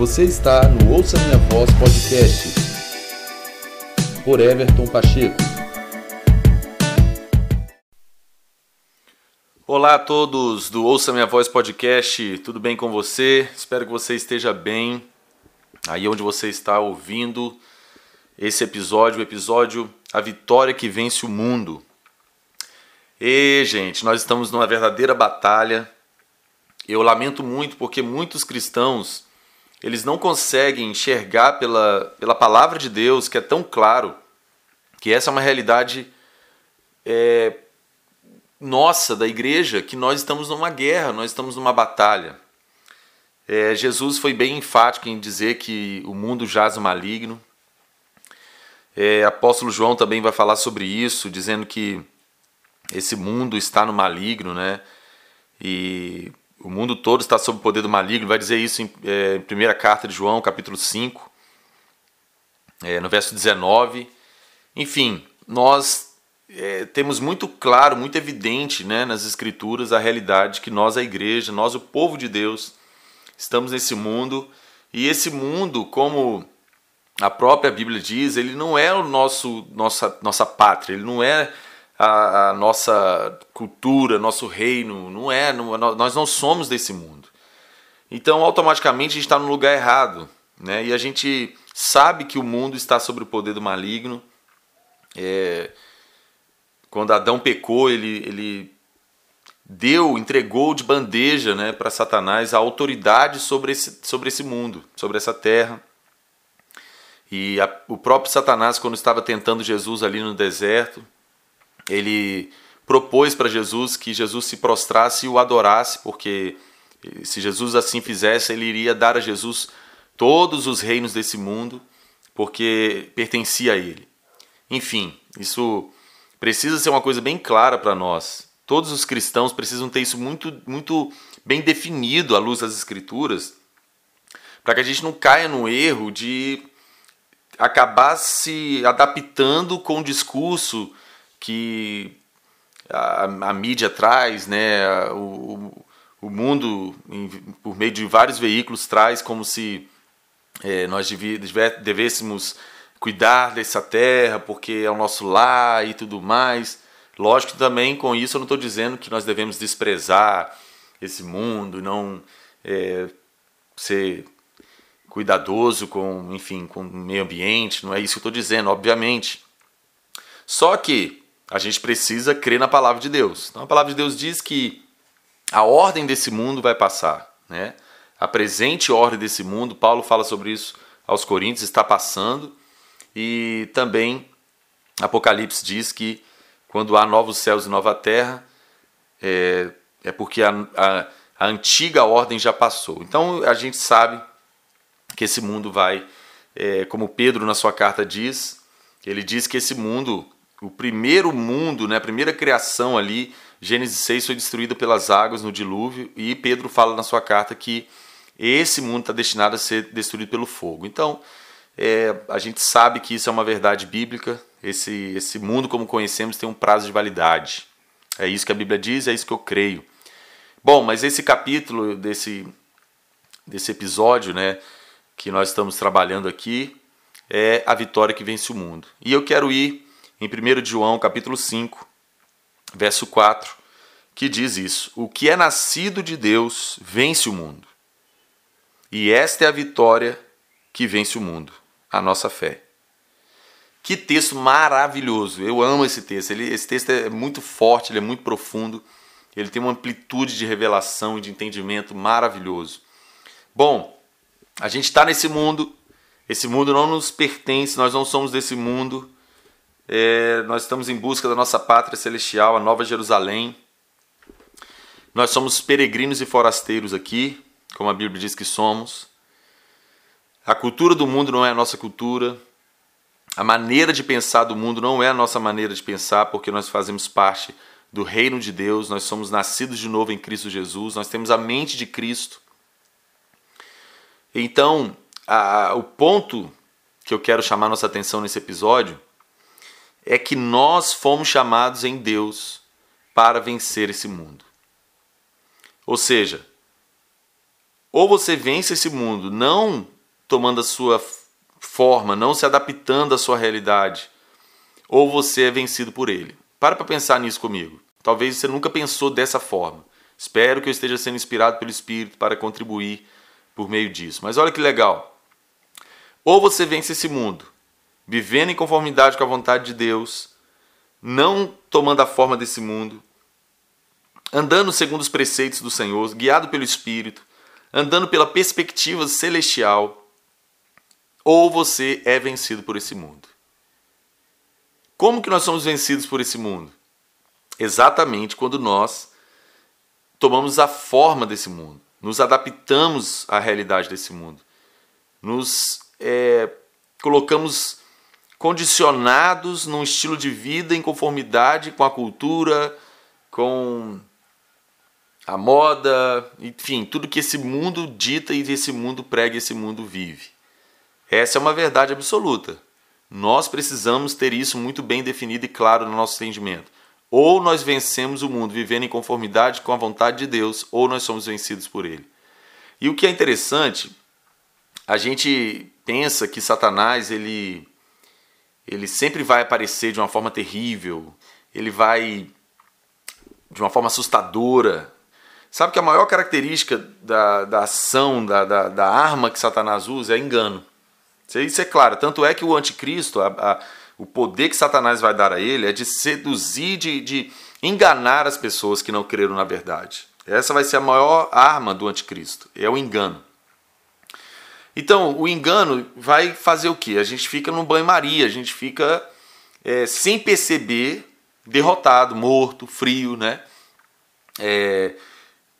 Você está no Ouça Minha Voz Podcast por Everton Pacheco. Olá a todos do Ouça Minha Voz Podcast, tudo bem com você? Espero que você esteja bem aí onde você está ouvindo esse episódio, o episódio A Vitória que Vence o Mundo. E, gente, nós estamos numa verdadeira batalha. Eu lamento muito porque muitos cristãos eles não conseguem enxergar pela, pela palavra de Deus, que é tão claro, que essa é uma realidade é, nossa, da igreja, que nós estamos numa guerra, nós estamos numa batalha. É, Jesus foi bem enfático em dizer que o mundo jaz maligno. É, apóstolo João também vai falar sobre isso, dizendo que esse mundo está no maligno, né? E o mundo todo está sob o poder do maligno, vai dizer isso em, é, em primeira carta de João, capítulo 5, é, no verso 19. Enfim, nós é, temos muito claro, muito evidente né, nas Escrituras a realidade que nós, a igreja, nós, o povo de Deus, estamos nesse mundo e esse mundo, como a própria Bíblia diz, ele não é o nosso nossa, nossa pátria, ele não é a, a nossa cultura, nosso reino, não é, não, nós não somos desse mundo. Então, automaticamente, a gente está no lugar errado. Né? E a gente sabe que o mundo está sob o poder do maligno. É, quando Adão pecou, ele, ele deu, entregou de bandeja né, para Satanás a autoridade sobre esse, sobre esse mundo, sobre essa terra. E a, o próprio Satanás, quando estava tentando Jesus ali no deserto, ele propôs para Jesus que Jesus se prostrasse e o adorasse, porque se Jesus assim fizesse, ele iria dar a Jesus todos os reinos desse mundo, porque pertencia a ele. Enfim, isso precisa ser uma coisa bem clara para nós. Todos os cristãos precisam ter isso muito, muito bem definido à luz das Escrituras, para que a gente não caia no erro de acabar se adaptando com o discurso que a, a mídia traz, né, o, o mundo, em, por meio de vários veículos, traz como se é, nós devêssemos cuidar dessa terra porque é o nosso lar e tudo mais. Lógico que também com isso eu não estou dizendo que nós devemos desprezar esse mundo, não é, ser cuidadoso com, enfim, com o meio ambiente, não é isso que eu estou dizendo, obviamente. Só que a gente precisa crer na palavra de Deus. Então a palavra de Deus diz que a ordem desse mundo vai passar, né? A presente ordem desse mundo, Paulo fala sobre isso aos Coríntios, está passando. E também Apocalipse diz que quando há novos céus e nova terra, é, é porque a, a, a antiga ordem já passou. Então a gente sabe que esse mundo vai, é, como Pedro na sua carta diz, ele diz que esse mundo o primeiro mundo, né, a primeira criação ali, Gênesis 6 foi destruída pelas águas no dilúvio e Pedro fala na sua carta que esse mundo está destinado a ser destruído pelo fogo. Então, é, a gente sabe que isso é uma verdade bíblica. Esse, esse mundo, como conhecemos, tem um prazo de validade. É isso que a Bíblia diz, é isso que eu creio. Bom, mas esse capítulo desse, desse episódio, né, que nós estamos trabalhando aqui, é a vitória que vence o mundo. E eu quero ir em 1 João capítulo 5, verso 4, que diz isso: O que é nascido de Deus vence o mundo. E esta é a vitória que vence o mundo, a nossa fé. Que texto maravilhoso! Eu amo esse texto. Ele, esse texto é muito forte, ele é muito profundo. Ele tem uma amplitude de revelação e de entendimento maravilhoso. Bom, a gente está nesse mundo. Esse mundo não nos pertence, nós não somos desse mundo. É, nós estamos em busca da nossa pátria celestial, a Nova Jerusalém. Nós somos peregrinos e forasteiros aqui, como a Bíblia diz que somos. A cultura do mundo não é a nossa cultura. A maneira de pensar do mundo não é a nossa maneira de pensar, porque nós fazemos parte do reino de Deus, nós somos nascidos de novo em Cristo Jesus, nós temos a mente de Cristo. Então, a, o ponto que eu quero chamar nossa atenção nesse episódio é que nós fomos chamados em Deus para vencer esse mundo. Ou seja, Ou você vence esse mundo não tomando a sua forma, não se adaptando à sua realidade, ou você é vencido por ele. Para para pensar nisso comigo. Talvez você nunca pensou dessa forma. Espero que eu esteja sendo inspirado pelo Espírito para contribuir por meio disso. Mas olha que legal. Ou você vence esse mundo, vivendo em conformidade com a vontade de Deus, não tomando a forma desse mundo, andando segundo os preceitos do Senhor, guiado pelo Espírito, andando pela perspectiva celestial, ou você é vencido por esse mundo. Como que nós somos vencidos por esse mundo? Exatamente quando nós tomamos a forma desse mundo, nos adaptamos à realidade desse mundo, nos é, colocamos condicionados num estilo de vida em conformidade com a cultura, com a moda, enfim, tudo que esse mundo dita e esse mundo prega, esse mundo vive. Essa é uma verdade absoluta. Nós precisamos ter isso muito bem definido e claro no nosso entendimento. Ou nós vencemos o mundo vivendo em conformidade com a vontade de Deus, ou nós somos vencidos por ele. E o que é interessante, a gente pensa que Satanás ele ele sempre vai aparecer de uma forma terrível, ele vai de uma forma assustadora, Sabe que a maior característica da, da ação, da, da, da arma que Satanás usa é engano. Isso é claro. Tanto é que o anticristo, a, a, o poder que Satanás vai dar a ele é de seduzir, de, de enganar as pessoas que não creram na verdade. Essa vai ser a maior arma do anticristo, é o engano. Então, o engano vai fazer o que? A gente fica no banho-maria, a gente fica é, sem perceber, derrotado, morto, frio, né? É,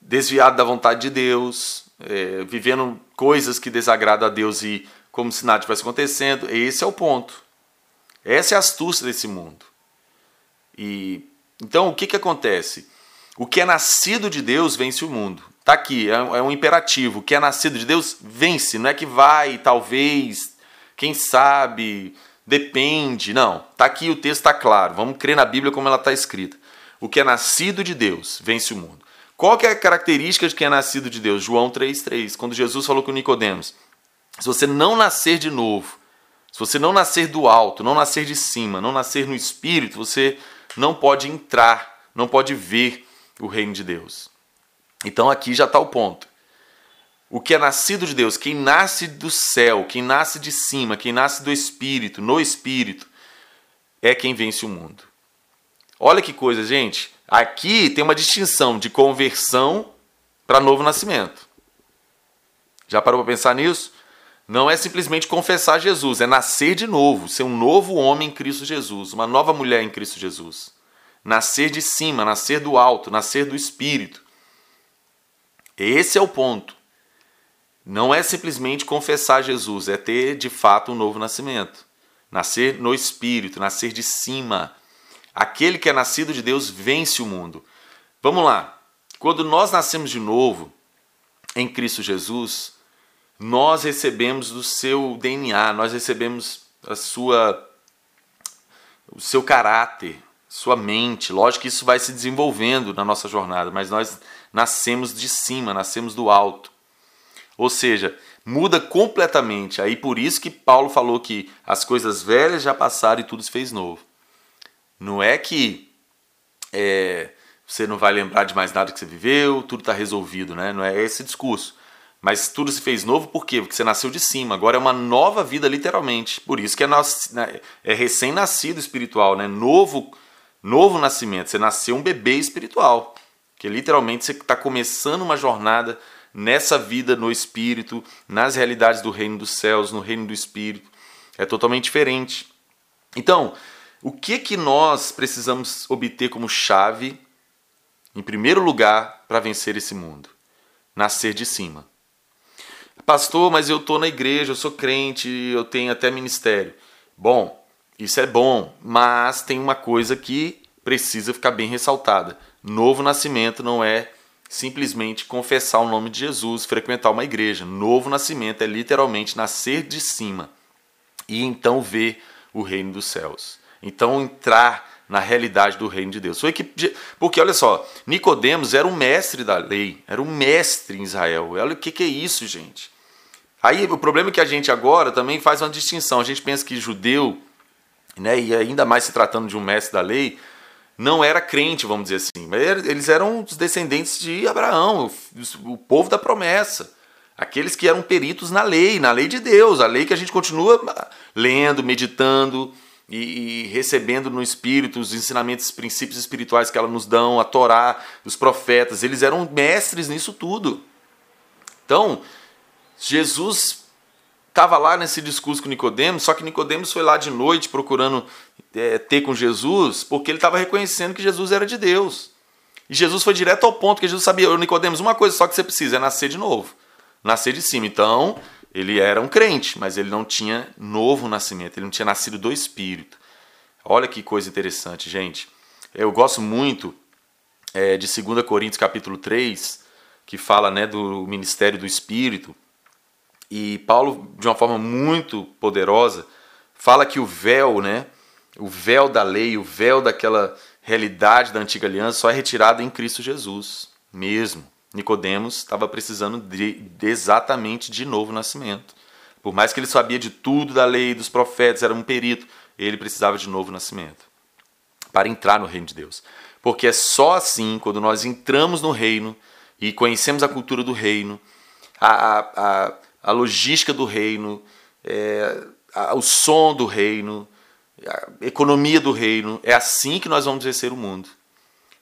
desviado da vontade de Deus, é, vivendo coisas que desagradam a Deus e como se nada tivesse acontecendo. Esse é o ponto. Essa é a astúcia desse mundo. E então o que, que acontece? O que é nascido de Deus vence o mundo. Tá aqui, é, é um imperativo. O que é nascido de Deus vence. Não é que vai, talvez, quem sabe, depende. Não. Tá aqui o texto está claro. Vamos crer na Bíblia como ela está escrita. O que é nascido de Deus vence o mundo. Qual que é a característica de quem é nascido de Deus? João 3,3, quando Jesus falou com Nicodemos: se você não nascer de novo, se você não nascer do alto, não nascer de cima, não nascer no espírito, você não pode entrar, não pode ver o reino de Deus. Então aqui já está o ponto. O que é nascido de Deus, quem nasce do céu, quem nasce de cima, quem nasce do espírito, no espírito, é quem vence o mundo. Olha que coisa, gente. Aqui tem uma distinção de conversão para novo nascimento. Já parou para pensar nisso? Não é simplesmente confessar Jesus, é nascer de novo, ser um novo homem em Cristo Jesus, uma nova mulher em Cristo Jesus. Nascer de cima, nascer do alto, nascer do espírito. Esse é o ponto. Não é simplesmente confessar Jesus, é ter de fato um novo nascimento. Nascer no espírito, nascer de cima, Aquele que é nascido de Deus vence o mundo. Vamos lá. Quando nós nascemos de novo em Cristo Jesus, nós recebemos do seu DNA, nós recebemos a sua o seu caráter, sua mente. Lógico que isso vai se desenvolvendo na nossa jornada, mas nós nascemos de cima, nascemos do alto. Ou seja, muda completamente. Aí por isso que Paulo falou que as coisas velhas já passaram e tudo se fez novo. Não é que é, você não vai lembrar de mais nada que você viveu, tudo está resolvido, né? Não é esse discurso. Mas tudo se fez novo por quê? Porque você nasceu de cima. Agora é uma nova vida, literalmente. Por isso que é, é recém-nascido espiritual, né? Novo, novo nascimento. Você nasceu um bebê espiritual. Que literalmente você está começando uma jornada nessa vida no espírito, nas realidades do reino dos céus, no reino do espírito. É totalmente diferente. Então, o que que nós precisamos obter como chave, em primeiro lugar, para vencer esse mundo? Nascer de cima. Pastor, mas eu estou na igreja, eu sou crente, eu tenho até ministério. Bom, isso é bom, mas tem uma coisa que precisa ficar bem ressaltada. Novo nascimento não é simplesmente confessar o nome de Jesus, frequentar uma igreja. Novo nascimento é literalmente nascer de cima e então ver o reino dos céus. Então entrar na realidade do reino de Deus. Foi que, porque olha só, Nicodemos era um mestre da lei, era um mestre em Israel. Olha o que, que é isso, gente. Aí o problema é que a gente agora também faz uma distinção. A gente pensa que judeu, né, e ainda mais se tratando de um mestre da lei, não era crente, vamos dizer assim. Eles eram os descendentes de Abraão, o povo da promessa. Aqueles que eram peritos na lei, na lei de Deus, a lei que a gente continua lendo, meditando e, e recebendo no Espírito os ensinamentos, os princípios espirituais que ela nos dão, a Torá, os profetas. Eles eram mestres nisso tudo. Então, Jesus estava lá nesse discurso com Nicodemos, só que Nicodemos foi lá de noite procurando é, ter com Jesus, porque ele estava reconhecendo que Jesus era de Deus. E Jesus foi direto ao ponto que Jesus sabia, Nicodemos, uma coisa só que você precisa é nascer de novo, nascer de cima. Então, ele era um crente, mas ele não tinha novo nascimento, ele não tinha nascido do Espírito. Olha que coisa interessante, gente. Eu gosto muito é, de 2 Coríntios capítulo 3, que fala né, do ministério do Espírito. E Paulo, de uma forma muito poderosa, fala que o véu, né, o véu da lei, o véu daquela realidade da antiga aliança só é retirado em Cristo Jesus, mesmo. Nicodemos estava precisando de, de exatamente de novo nascimento. Por mais que ele sabia de tudo da lei, dos profetas, era um perito, ele precisava de novo nascimento para entrar no reino de Deus. Porque é só assim, quando nós entramos no reino e conhecemos a cultura do reino, a, a, a logística do reino, é, a, o som do reino, a economia do reino. É assim que nós vamos vencer o mundo.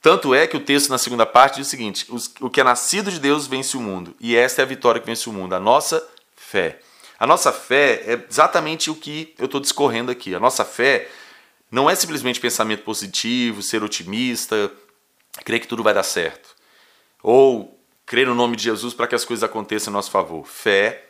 Tanto é que o texto na segunda parte diz o seguinte: o que é nascido de Deus vence o mundo, e esta é a vitória que vence o mundo, a nossa fé. A nossa fé é exatamente o que eu estou discorrendo aqui. A nossa fé não é simplesmente pensamento positivo, ser otimista, crer que tudo vai dar certo. Ou crer no nome de Jesus para que as coisas aconteçam em nosso favor. Fé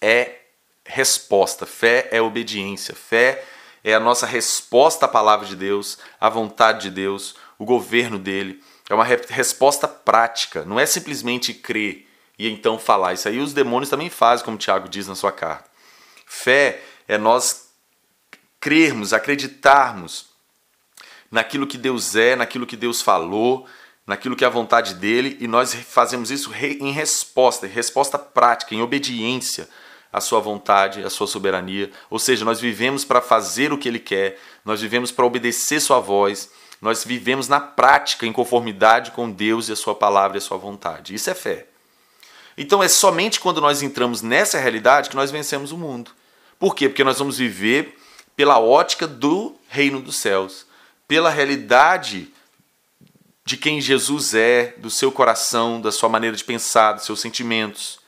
é resposta, fé é obediência, fé é a nossa resposta à palavra de Deus, à vontade de Deus, o governo dele. É uma resposta prática, não é simplesmente crer e então falar. Isso aí os demônios também fazem, como Tiago diz na sua carta. Fé é nós crermos, acreditarmos naquilo que Deus é, naquilo que Deus falou, naquilo que é a vontade dele, e nós fazemos isso em resposta, em resposta prática, em obediência à sua vontade, à sua soberania. Ou seja, nós vivemos para fazer o que ele quer, nós vivemos para obedecer sua voz, nós vivemos na prática em conformidade com Deus e a sua palavra e a sua vontade. Isso é fé. Então é somente quando nós entramos nessa realidade que nós vencemos o mundo. Por quê? Porque nós vamos viver pela ótica do reino dos céus, pela realidade de quem Jesus é, do seu coração, da sua maneira de pensar, dos seus sentimentos.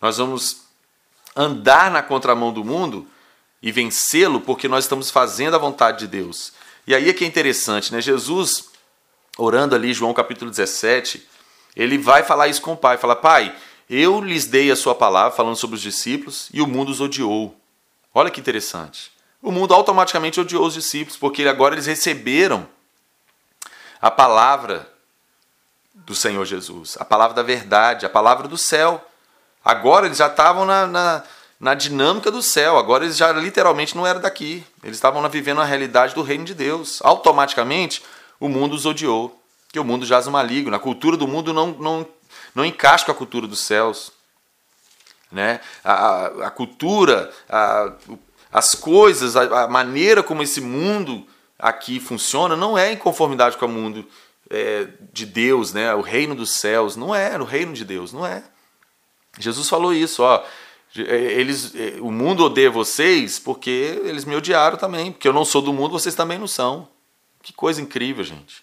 Nós vamos andar na contramão do mundo e vencê-lo porque nós estamos fazendo a vontade de Deus. E aí é que é interessante, né? Jesus, orando ali, João capítulo 17, ele vai falar isso com o Pai, fala: "Pai, eu lhes dei a sua palavra falando sobre os discípulos e o mundo os odiou". Olha que interessante. O mundo automaticamente odiou os discípulos porque agora eles receberam a palavra do Senhor Jesus, a palavra da verdade, a palavra do céu. Agora eles já estavam na, na, na dinâmica do céu, agora eles já literalmente não eram daqui. Eles estavam vivendo a realidade do reino de Deus. Automaticamente o mundo os odiou, que o mundo jaz maligno. A cultura do mundo não, não, não encaixa com a cultura dos céus. Né? A, a, a cultura, a, as coisas, a, a maneira como esse mundo aqui funciona não é em conformidade com o mundo é, de Deus, né? O reino dos céus não é o reino de Deus, não é. Jesus falou isso, ó. É, eles, é, o mundo odeia vocês porque eles me odiaram também, porque eu não sou do mundo, vocês também não são. Que coisa incrível, gente.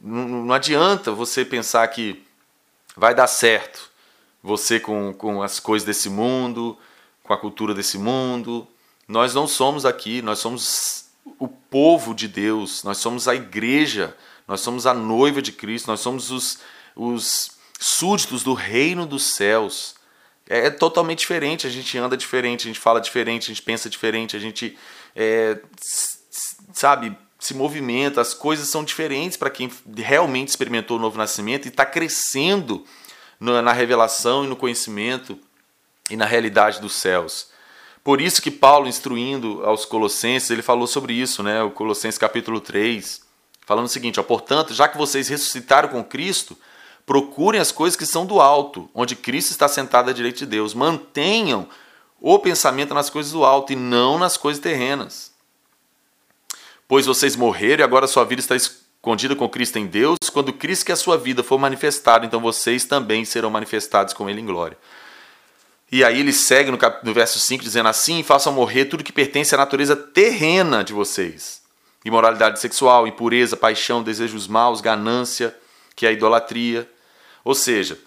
Não, não adianta você pensar que vai dar certo você com, com as coisas desse mundo, com a cultura desse mundo. Nós não somos aqui, nós somos o povo de Deus, nós somos a igreja, nós somos a noiva de Cristo, nós somos os, os súditos do reino dos céus. É, é totalmente diferente, a gente anda diferente, a gente fala diferente, a gente pensa diferente, a gente, é, sabe, se movimenta, as coisas são diferentes para quem realmente experimentou o novo nascimento e está crescendo na revelação e no conhecimento e na realidade dos céus. Por isso que Paulo, instruindo aos Colossenses, ele falou sobre isso, né? O Colossenses capítulo 3, falando o seguinte: ó, portanto, já que vocês ressuscitaram com Cristo, procurem as coisas que são do alto, onde Cristo está sentado à direita de Deus. Mantenham o pensamento nas coisas do alto e não nas coisas terrenas. Pois vocês morreram e agora sua vida está escondida com Cristo em Deus. Quando Cristo, que é a sua vida, for manifestado, então vocês também serão manifestados com Ele em glória. E aí ele segue no, cap... no verso 5 dizendo assim: façam morrer tudo que pertence à natureza terrena de vocês. Imoralidade sexual, impureza, paixão, desejos maus, ganância, que é a idolatria. Ou seja,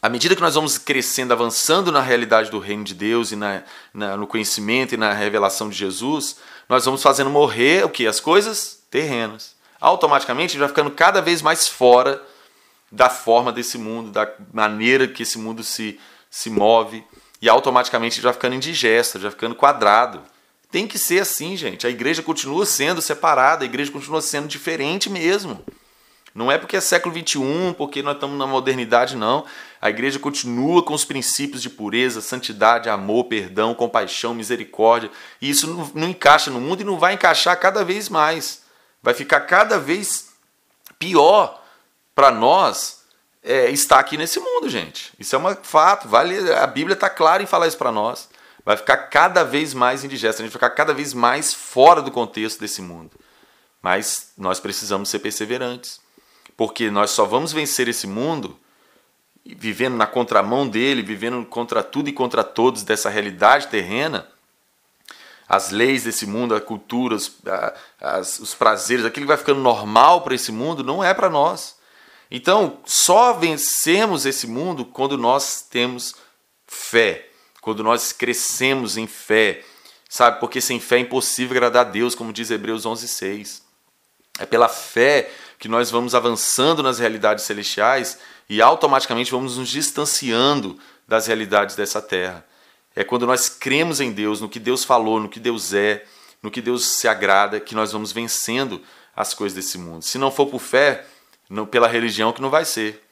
à medida que nós vamos crescendo, avançando na realidade do reino de Deus e na, na, no conhecimento e na revelação de Jesus, nós vamos fazendo morrer o que? As coisas terrenas. Automaticamente a gente vai ficando cada vez mais fora da forma desse mundo, da maneira que esse mundo se, se move e automaticamente já ficando indigesta, já ficando quadrado. Tem que ser assim, gente. A igreja continua sendo separada, a igreja continua sendo diferente mesmo. Não é porque é século XXI, porque nós estamos na modernidade, não. A igreja continua com os princípios de pureza, santidade, amor, perdão, compaixão, misericórdia. E isso não, não encaixa no mundo e não vai encaixar cada vez mais. Vai ficar cada vez pior para nós é, está aqui nesse mundo, gente. Isso é um fato. Vale, a Bíblia está clara em falar isso para nós. Vai ficar cada vez mais indigesta, a gente vai ficar cada vez mais fora do contexto desse mundo. Mas nós precisamos ser perseverantes, porque nós só vamos vencer esse mundo vivendo na contramão dele, vivendo contra tudo e contra todos dessa realidade terrena, as leis desse mundo, a cultura, os, as, os prazeres, aquilo que vai ficando normal para esse mundo, não é para nós. Então, só vencemos esse mundo quando nós temos fé, quando nós crescemos em fé, sabe? Porque sem fé é impossível agradar a Deus, como diz Hebreus 11:6. É pela fé que nós vamos avançando nas realidades celestiais e automaticamente vamos nos distanciando das realidades dessa terra. É quando nós cremos em Deus, no que Deus falou, no que Deus é, no que Deus se agrada, que nós vamos vencendo as coisas desse mundo. Se não for por fé, não, pela religião que não vai ser.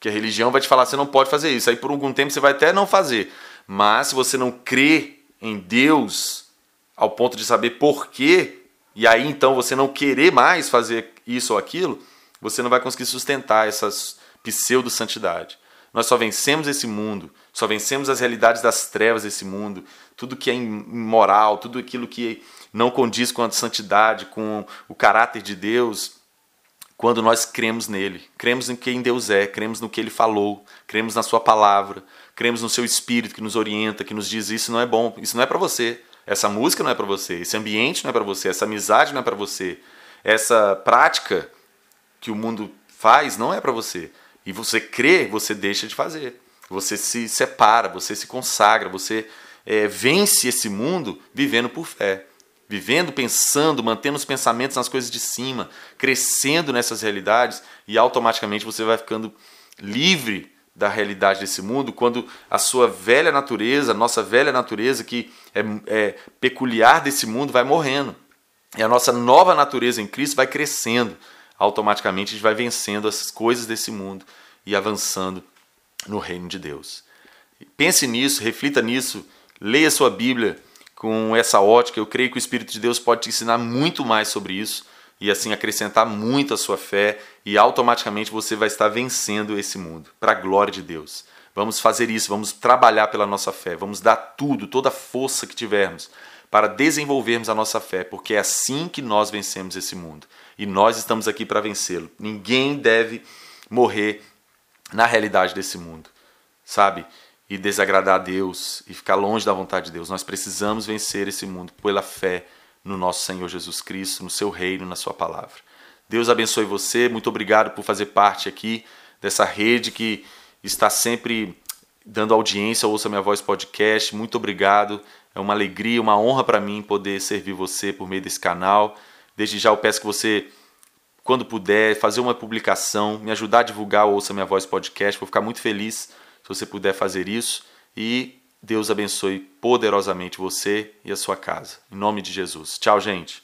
Que a religião vai te falar, você não pode fazer isso. Aí por algum tempo você vai até não fazer. Mas se você não crê em Deus ao ponto de saber por quê, e aí então você não querer mais fazer isso ou aquilo, você não vai conseguir sustentar essa pseudo-santidade. Nós só vencemos esse mundo, só vencemos as realidades das trevas desse mundo, tudo que é imoral, tudo aquilo que não condiz com a santidade, com o caráter de Deus, quando nós cremos nele, cremos em quem Deus é, cremos no que ele falou, cremos na sua palavra, cremos no seu espírito que nos orienta, que nos diz isso não é bom, isso não é para você. Essa música não é para você, esse ambiente não é para você, essa amizade não é para você, essa prática que o mundo faz não é para você. E você crê, você deixa de fazer. Você se separa, você se consagra, você é, vence esse mundo vivendo por fé vivendo, pensando, mantendo os pensamentos nas coisas de cima, crescendo nessas realidades e automaticamente você vai ficando livre da realidade desse mundo quando a sua velha natureza, a nossa velha natureza que é, é peculiar desse mundo vai morrendo e a nossa nova natureza em Cristo vai crescendo. Automaticamente a gente vai vencendo as coisas desse mundo e avançando no reino de Deus. Pense nisso, reflita nisso, leia sua Bíblia com essa ótica, eu creio que o Espírito de Deus pode te ensinar muito mais sobre isso e assim acrescentar muito a sua fé e automaticamente você vai estar vencendo esse mundo, para a glória de Deus. Vamos fazer isso, vamos trabalhar pela nossa fé, vamos dar tudo, toda a força que tivermos para desenvolvermos a nossa fé, porque é assim que nós vencemos esse mundo. E nós estamos aqui para vencê-lo. Ninguém deve morrer na realidade desse mundo, sabe? E desagradar a Deus e ficar longe da vontade de Deus. Nós precisamos vencer esse mundo pela fé no nosso Senhor Jesus Cristo, no seu reino, na sua palavra. Deus abençoe você. Muito obrigado por fazer parte aqui dessa rede que está sempre dando audiência ao Ouça Minha Voz podcast. Muito obrigado. É uma alegria, uma honra para mim poder servir você por meio desse canal. Desde já eu peço que você, quando puder, fazer uma publicação, me ajudar a divulgar o Ouça Minha Voz podcast. Vou ficar muito feliz se você puder fazer isso e Deus abençoe poderosamente você e a sua casa. Em nome de Jesus. Tchau, gente.